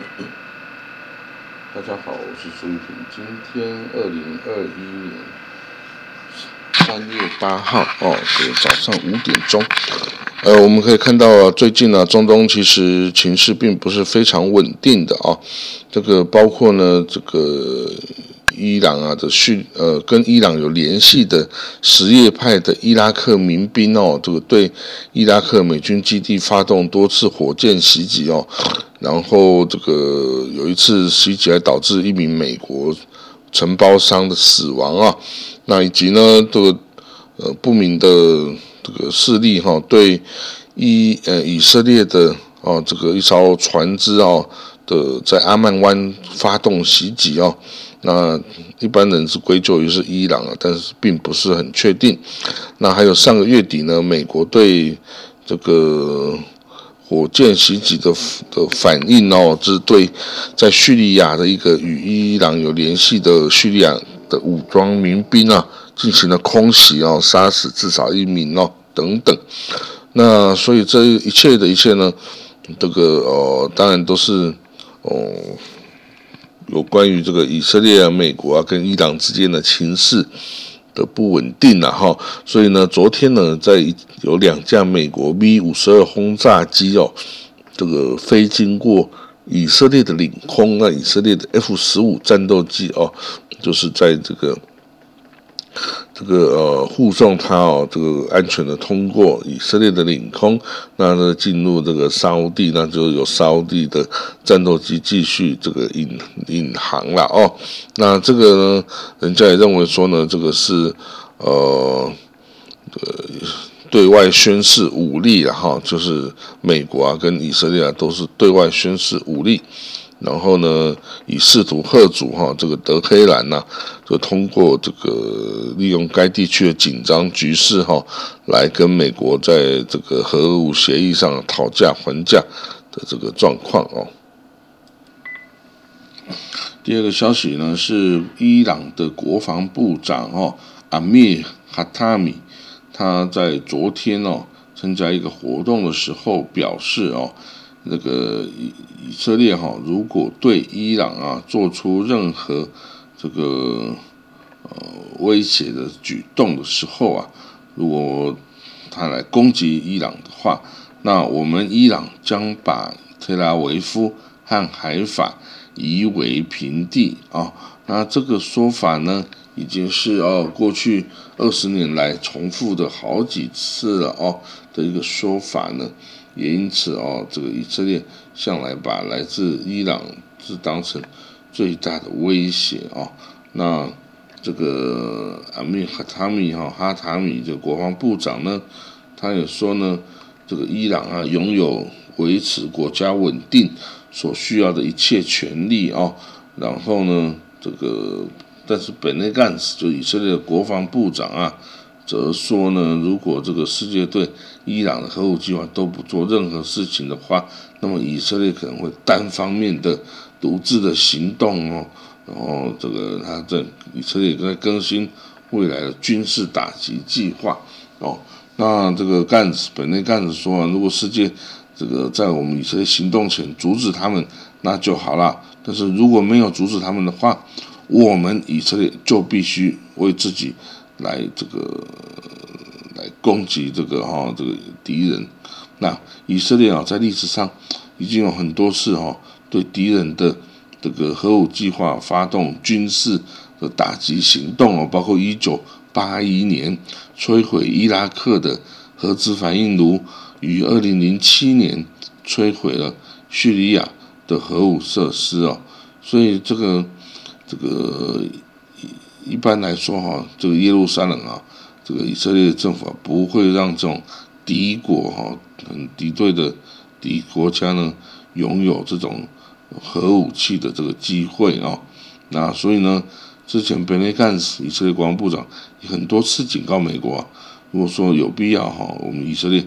大家好，我是苏玉平。今天二零二一年三月八号哦，是早上五点钟。呃，我们可以看到啊，最近呢，中东其实情势并不是非常稳定的啊。这个包括呢，这个。伊朗啊的叙呃跟伊朗有联系的什叶派的伊拉克民兵哦，这个对伊拉克美军基地发动多次火箭袭击哦，然后这个有一次袭击还导致一名美国承包商的死亡啊，那以及呢这个呃不明的这个势力哈对以呃以色列的哦这个一艘船只哦的在阿曼湾发动袭击哦。那一般人是归咎于是伊朗啊，但是并不是很确定。那还有上个月底呢，美国对这个火箭袭击的的反应哦，这是对在叙利亚的一个与伊朗有联系的叙利亚的武装民兵啊，进行了空袭哦，杀死至少一名哦，等等。那所以这一切的一切呢，这个哦，当然都是哦。有关于这个以色列啊、美国啊跟伊朗之间的情势的不稳定了哈，所以呢，昨天呢，在有两架美国 V 五十二轰炸机哦，这个飞经过以色列的领空，那以色列的 F 十五战斗机哦，就是在这个。这个呃护送他哦，这个安全的通过以色列的领空，那呢进入这个沙地，那就有沙地的战斗机继续这个引引航了哦。那这个呢，人家也认为说呢，这个是呃呃对外宣示武力了哈，就是美国啊跟以色列啊都是对外宣示武力。然后呢，以试图贺阻哈这个德黑兰呐，就通过这个利用该地区的紧张局势哈，来跟美国在这个核武协议上讨价还价的这个状况哦。第二个消息呢是伊朗的国防部长哦阿米哈塔米，他在昨天哦参加一个活动的时候表示哦。那个以以色列哈，如果对伊朗啊做出任何这个呃威胁的举动的时候啊，如果他来攻击伊朗的话，那我们伊朗将把特拉维夫和海法夷为平地啊。那这个说法呢，已经是哦过去二十年来重复的好几次了哦的一个说法呢。也因此哦，这个以色列向来把来自伊朗是当成最大的威胁哦。那这个阿米哈塔米哈哈塔米这国防部长呢，他也说呢，这个伊朗啊拥有维持国家稳定所需要的一切权利哦。然后呢，这个但是本内干斯就以色列的国防部长啊。则说呢，如果这个世界对伊朗的核武计划都不做任何事情的话，那么以色列可能会单方面的独自的行动哦。然后这个他在以色列在更新未来的军事打击计划哦。那这个干子本内干子说啊，如果世界这个在我们以色列行动前阻止他们，那就好了。但是如果没有阻止他们的话，我们以色列就必须为自己。来这个来攻击这个哈这个敌人，那以色列啊在历史上已经有很多次哈对敌人的这个核武计划发动军事的打击行动哦，包括一九八一年摧毁伊拉克的核子反应炉，于二零零七年摧毁了叙利亚的核武设施哦，所以这个这个。一一般来说，哈，这个耶路撒冷啊，这个以色列政府啊不会让这种敌国哈，很敌对的敌国家呢，拥有这种核武器的这个机会啊。那所以呢，之前贝内干斯以色列国防部长很多次警告美国啊，如果说有必要哈，我们以色列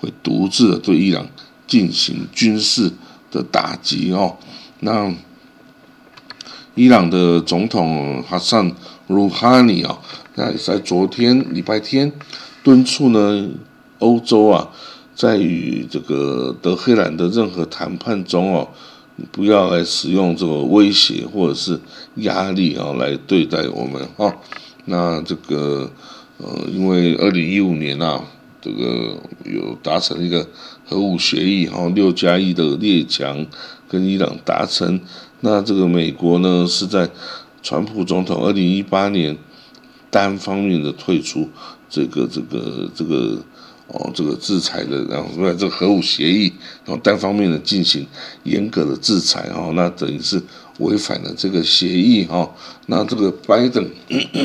会独自的对伊朗进行军事的打击哦。那伊朗的总统哈桑。鲁哈尼啊，那在昨天礼拜天敦促呢，欧洲啊，在与这个德黑兰的任何谈判中哦，不要来使用这个威胁或者是压力啊来对待我们啊。那这个呃，因为二零一五年啊，这个有达成一个核武协议哈，六加一的列强跟伊朗达成。那这个美国呢是在川普总统二零一八年单方面的退出这个这个这个。哦，这个制裁的，然后这个核武协议，然后单方面的进行严格的制裁，哈，那等于是违反了这个协议，哈。那这个拜登，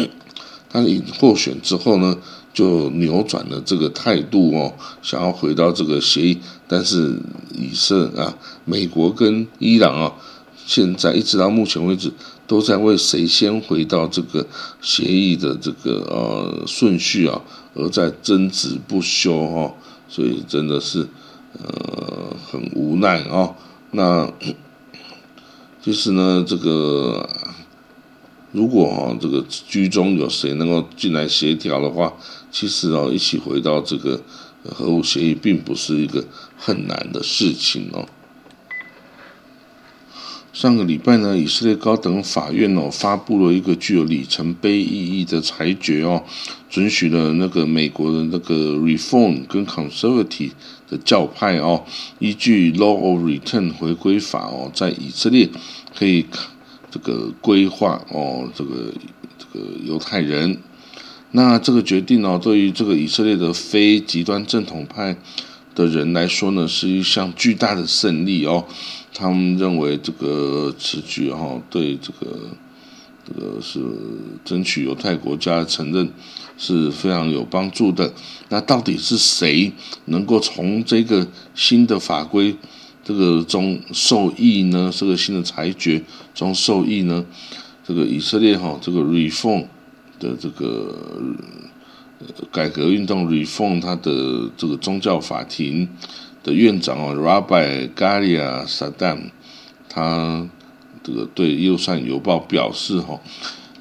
他获选之后呢，就扭转了这个态度，哦，想要回到这个协议，但是以色啊，美国跟伊朗啊，现在一直到目前为止。都在为谁先回到这个协议的这个呃顺序啊，而在争执不休哦，所以真的是呃很无奈啊。那其实 呢，这个如果啊这个居中有谁能够进来协调的话，其实哦一起回到这个核武协议，并不是一个很难的事情哦。上个礼拜呢，以色列高等法院哦发布了一个具有里程碑意义的裁决哦，准许了那个美国的那个 Reform 跟 Conservative 的教派哦，依据 Law of Return 回归法哦，在以色列可以这个规划哦，这个这个犹太人。那这个决定哦，对于这个以色列的非极端正统派的人来说呢，是一项巨大的胜利哦。他们认为这个此举哈对这个这个是争取犹太国家承认是非常有帮助的。那到底是谁能够从这个新的法规这个中受益呢？这个新的裁决中受益呢？这个以色列哈这个 Reform 的这个改革运动 Reform 它的这个宗教法庭。的院长哦，Rabbi Galia Saddam，他这个对《右上邮报》表示哈，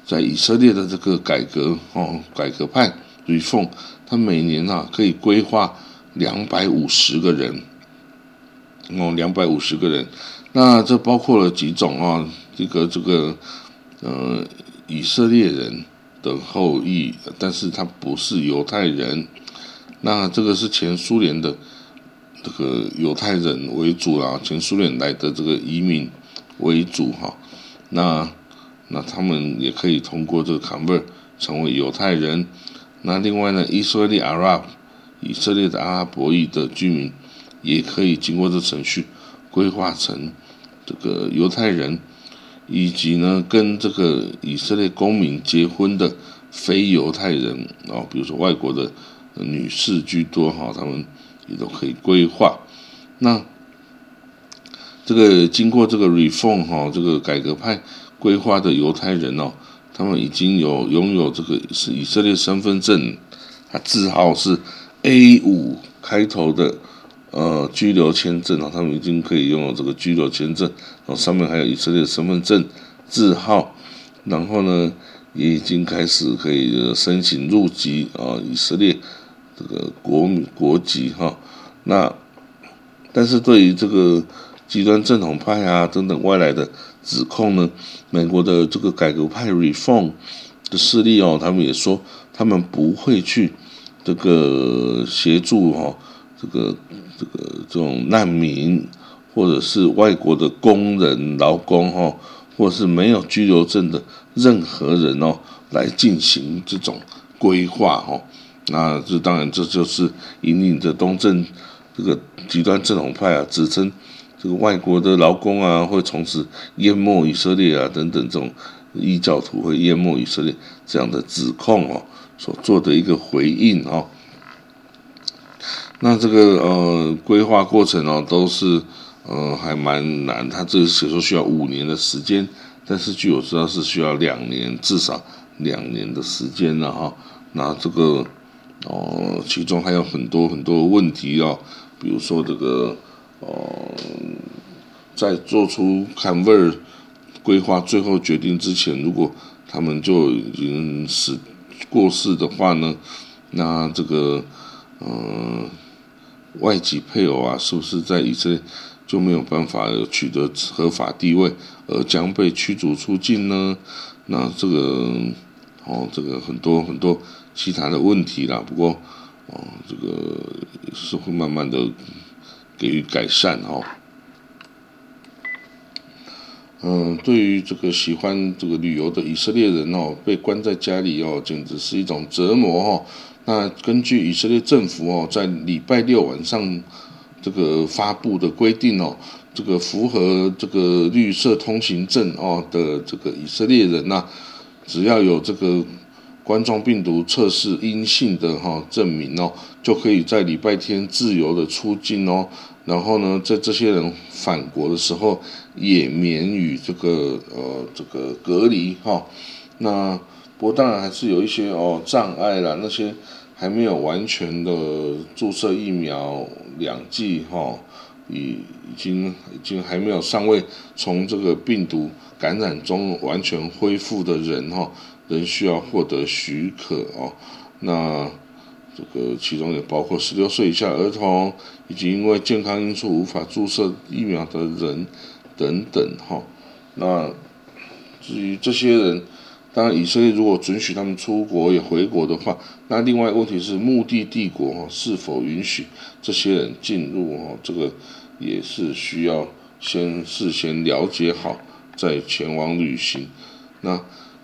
在以色列的这个改革哦，改革派 Reform，他每年啊可以规划两百五十个人哦，两百五十个人，那这包括了几种啊，这个这个呃以色列人的后裔，但是他不是犹太人，那这个是前苏联的。这个犹太人为主啊，前苏联来的这个移民为主哈，那那他们也可以通过这个 convert 成为犹太人。那另外呢，以色列 Arab 以色列的阿拉伯裔的居民也可以经过这程序规划成这个犹太人，以及呢跟这个以色列公民结婚的非犹太人啊，比如说外国的女士居多哈，他们。也都可以规划。那这个经过这个 reform 哈，这个改革派规划的犹太人哦，他们已经有拥有这个是以色列身份证，他字号是 A 五开头的呃居留签证哦，他们已经可以拥有这个居留签证，然后上面还有以色列身份证字号，然后呢也已经开始可以申请入籍啊以色列。这个国民国籍哈，那但是对于这个极端正统派啊等等外来的指控呢，美国的这个改革派 Reform 的势力哦，他们也说他们不会去这个协助哈，这个这个这种难民或者是外国的工人劳工哈，或者是没有居留证的任何人哦，来进行这种规划哈。那这当然，这就是引领着东正这个极端正统派啊，指称这个外国的劳工啊，会从此淹没以色列啊，等等这种异教徒会淹没以色列这样的指控哦，所做的一个回应哦。那这个呃规划过程哦，都是呃还蛮难，他这个写说需要五年的时间，但是据我知道是需要两年，至少两年的时间了哈。那这个。哦，其中还有很多很多问题哦，比如说这个，哦，在做出看味儿规划最后决定之前，如果他们就已经死过世的话呢，那这个，嗯，外籍配偶啊，是不是在以色列就没有办法取得合法地位，而将被驱逐出境呢？那这个哦，这个很多很多其他的问题啦。不过哦，这个是会慢慢的给予改善哈。嗯，对于这个喜欢这个旅游的以色列人哦，被关在家里哦，简直是一种折磨哈。那根据以色列政府哦，在礼拜六晚上这个发布的规定哦，这个符合这个绿色通行证哦的这个以色列人呐，只要有这个冠状病毒测试阴性的哈证明哦，就可以在礼拜天自由的出境哦。然后呢，在这些人返国的时候，也免于这个呃这个隔离哈。那不过当然还是有一些哦障碍啦，那些还没有完全的注射疫苗两剂哈，已已经已经还没有尚未从这个病毒感染中完全恢复的人哈，仍需要获得许可哦。那。这个其中也包括十六岁以下儿童，以及因为健康因素无法注射疫苗的人等等哈。那至于这些人，当然以色列如果准许他们出国也回国的话，那另外一个问题是目的帝国是否允许这些人进入哈？这个也是需要先事先了解好再前往旅行。那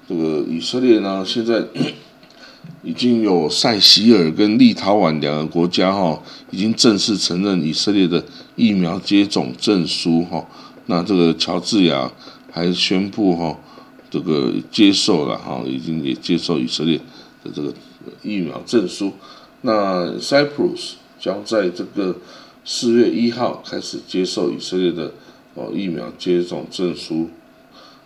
这个以色列呢，现在。已经有塞西尔跟立陶宛两个国家哈，已经正式承认以色列的疫苗接种证书哈。那这个乔治亚还宣布哈，这个接受了哈，已经也接受以色列的这个疫苗证书。那 Cyprus 将在这个四月一号开始接受以色列的哦疫苗接种证书。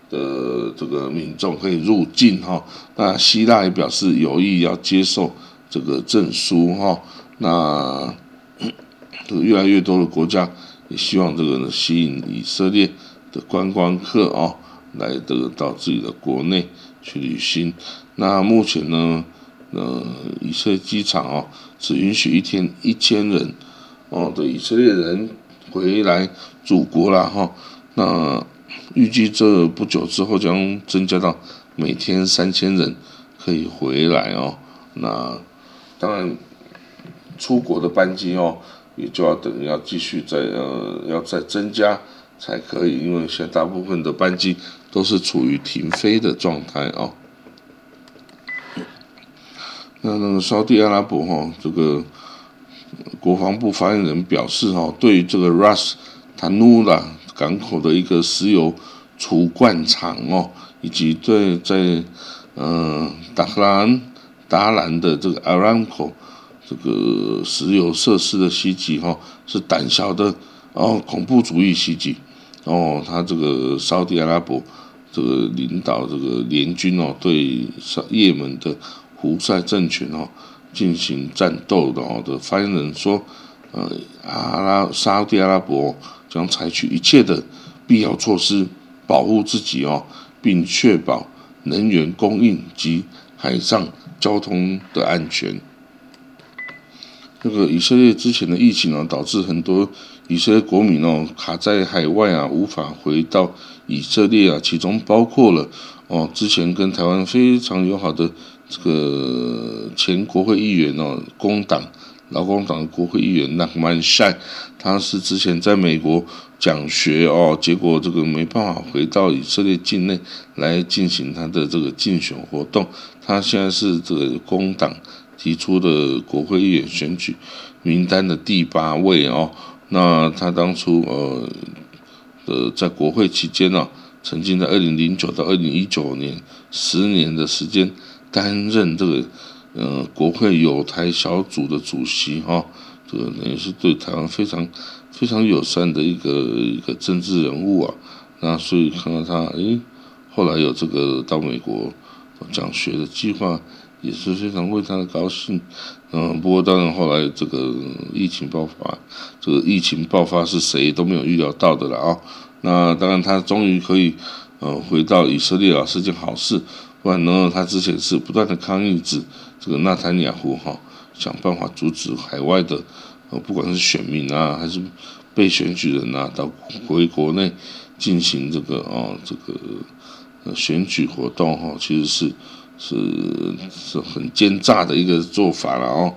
的这个民众可以入境哈，那希腊也表示有意要接受这个证书哈，那 这个越来越多的国家也希望这个呢吸引以色列的观光客啊，来这个到自己的国内去旅行。那目前呢，呃，以色列机场哦，只允许一天一千人哦的以色列人回来祖国了哈，那。预计这不久之后将增加到每天三千人可以回来哦。那当然，出国的班机哦，也就要等要继续再呃要再增加才可以，因为现在大部分的班机都是处于停飞的状态哦。那那个沙地阿拉伯哈，这个国防部发言人表示哈，对于这个 Ras Tanura。港口的一个石油储罐厂哦，以及对在呃达兰达兰的这个阿兰口这个石油设施的袭击哈，是胆小的哦恐怖主义袭击哦，他这个沙特阿拉伯这个领导这个联军哦，对也门的胡塞政权哦进行战斗的哦的发言人说，呃阿拉沙特阿拉伯。将采取一切的必要措施保护自己哦，并确保能源供应及海上交通的安全。这个以色列之前的疫情呢，导致很多以色列国民哦卡在海外啊，无法回到以色列啊，其中包括了哦之前跟台湾非常友好的这个前国会议员哦，工党。劳工党国会议员纳曼善，他是之前在美国讲学哦，结果这个没办法回到以色列境内来进行他的这个竞选活动。他现在是这个工党提出的国会议员选举名单的第八位哦。那他当初呃呃在国会期间呢，曾经在二零零九到二零一九年十年的时间担任这个。呃，国会有台小组的主席哈，这个也是对台湾非常非常友善的一个一个政治人物啊。那所以看到他，诶，后来有这个到美国讲学的计划，也是非常为他的高兴。嗯，不过当然后来这个疫情爆发，这个疫情爆发是谁都没有预料到的了啊。那当然他终于可以呃回到以色列啊，是件好事。不然呢，他之前是不断的抗议指。这个纳坦雅胡哈想办法阻止海外的呃不管是选民啊还是被选举人啊到回国内进行这个啊这个呃选举活动哈，其实是是是很奸诈的一个做法了哦。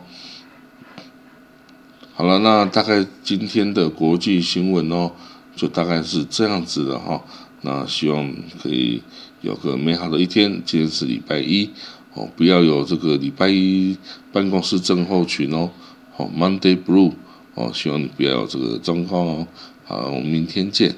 好了，那大概今天的国际新闻哦，就大概是这样子的哈。那希望可以有个美好的一天。今天是礼拜一哦，不要有这个礼拜一办公室症候群哦。好，Monday Blue 哦，希望你不要有这个状况哦。好，我们明天见。